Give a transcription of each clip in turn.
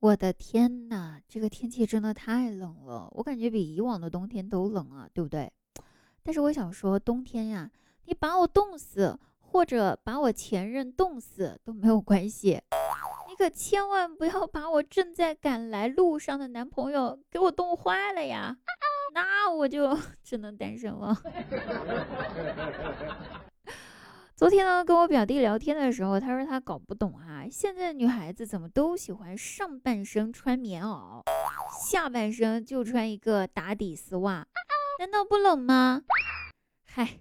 我的天呐，这个天气真的太冷了，我感觉比以往的冬天都冷啊，对不对？但是我想说，冬天呀，你把我冻死，或者把我前任冻死都没有关系，你可千万不要把我正在赶来路上的男朋友给我冻坏了呀，那我就 只能单身了。昨天呢，跟我表弟聊天的时候，他说他搞不懂啊，现在女孩子怎么都喜欢上半身穿棉袄，下半身就穿一个打底丝袜，难道不冷吗？嗨，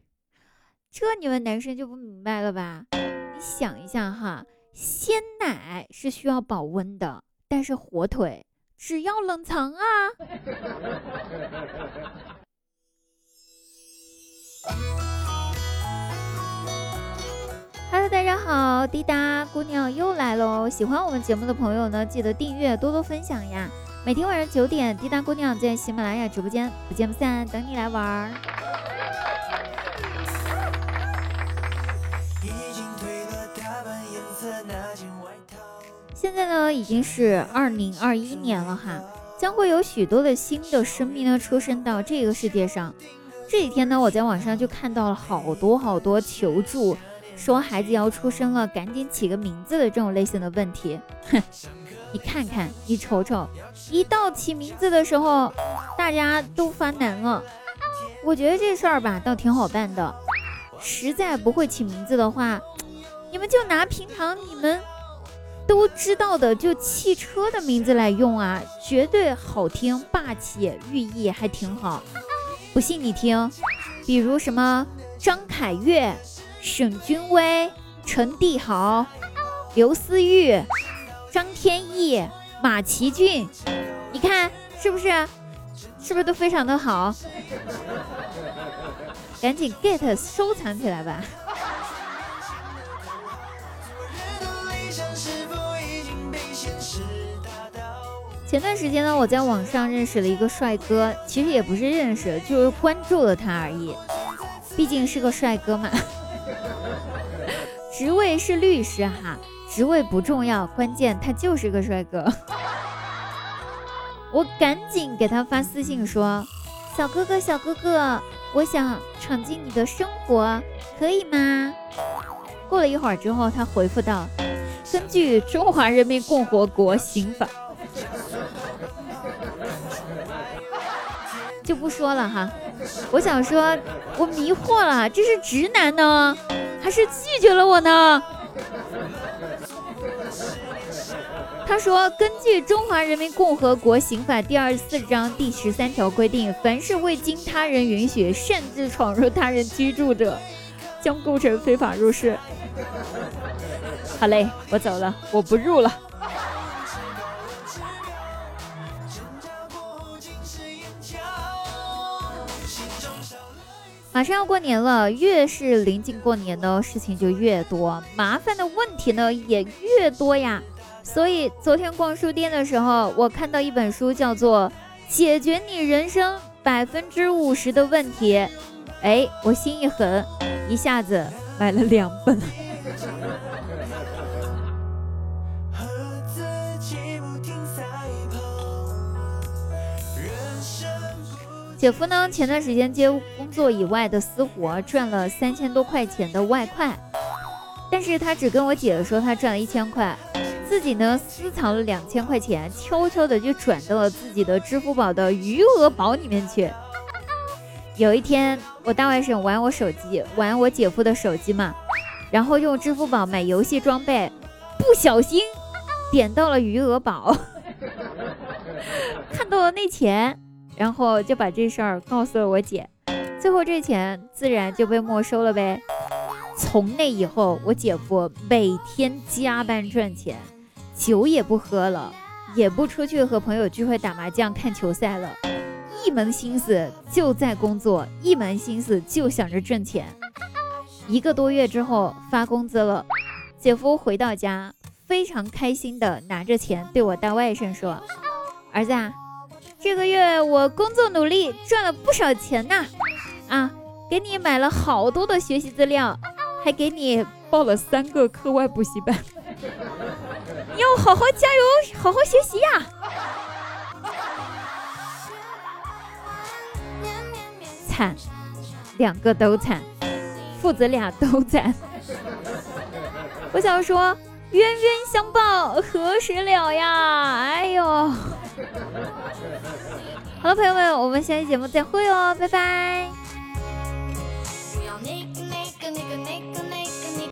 这你们男生就不明白了吧？你想一下哈，鲜奶是需要保温的，但是火腿只要冷藏啊。好，滴答姑娘又来喽！喜欢我们节目的朋友呢，记得订阅，多多分享呀！每天晚上九点，滴答姑娘在喜马拉雅直播间不见不散，等你来玩儿。现在呢，已经是二零二一年了哈，将会有许多的新的生命呢出生到这个世界上。这几天呢，我在网上就看到了好多好多求助。说孩子要出生了，赶紧起个名字的这种类型的问题，哼，你看看，你瞅瞅，一到起名字的时候，大家都发难了。我觉得这事儿吧，倒挺好办的。实在不会起名字的话，你们就拿平常你们都知道的，就汽车的名字来用啊，绝对好听、霸气，寓意还挺好。不信你听，比如什么张凯越。沈君威、陈帝豪、刘思玉、张天翼、马奇骏，你看是不是？是不是都非常的好？赶紧 get 收藏起来吧！前段时间呢，我在网上认识了一个帅哥，其实也不是认识，就是关注了他而已。毕竟是个帅哥嘛。职位是律师哈，职位不重要，关键他就是个帅哥。我赶紧给他发私信说：“小哥哥，小哥哥，我想闯进你的生活，可以吗？”过了一会儿之后，他回复道：“根据中华人民共和国刑法，就不说了哈。”我想说，我迷惑了，这是直男呢？还是拒绝了我呢？他说：“根据《中华人民共和国刑法》第二十四章第十三条规定，凡是未经他人允许擅自闯入他人居住者，将构成非法入室。”好嘞，我走了，我不入了。马上要过年了，越是临近过年呢，事情就越多，麻烦的问题呢也越多呀。所以昨天逛书店的时候，我看到一本书，叫做《解决你人生百分之五十的问题》。哎，我心一狠，一下子买了两本。姐夫呢？前段时间接工作以外的私活，赚了三千多块钱的外快，但是他只跟我姐说他赚了一千块，自己呢私藏了两千块钱，悄悄的就转到了自己的支付宝的余额宝里面去。有一天，我大外甥玩我手机，玩我姐夫的手机嘛，然后用支付宝买游戏装备，不小心点到了余额宝，看到了那钱。然后就把这事儿告诉了我姐，最后这钱自然就被没收了呗。从那以后，我姐夫每天加班赚钱，酒也不喝了，也不出去和朋友聚会打麻将看球赛了，一门心思就在工作，一门心思就想着挣钱。一个多月之后发工资了，姐夫回到家非常开心的拿着钱对我大外甥说：“儿子啊。”这个月我工作努力赚了不少钱呐，啊，给你买了好多的学习资料，还给你报了三个课外补习班，你 要好好加油，好好学习呀！惨，两个都惨，父子俩都惨。我想说，冤冤相报何时了呀？好了，朋友们，我们下期节目再会哦，拜拜。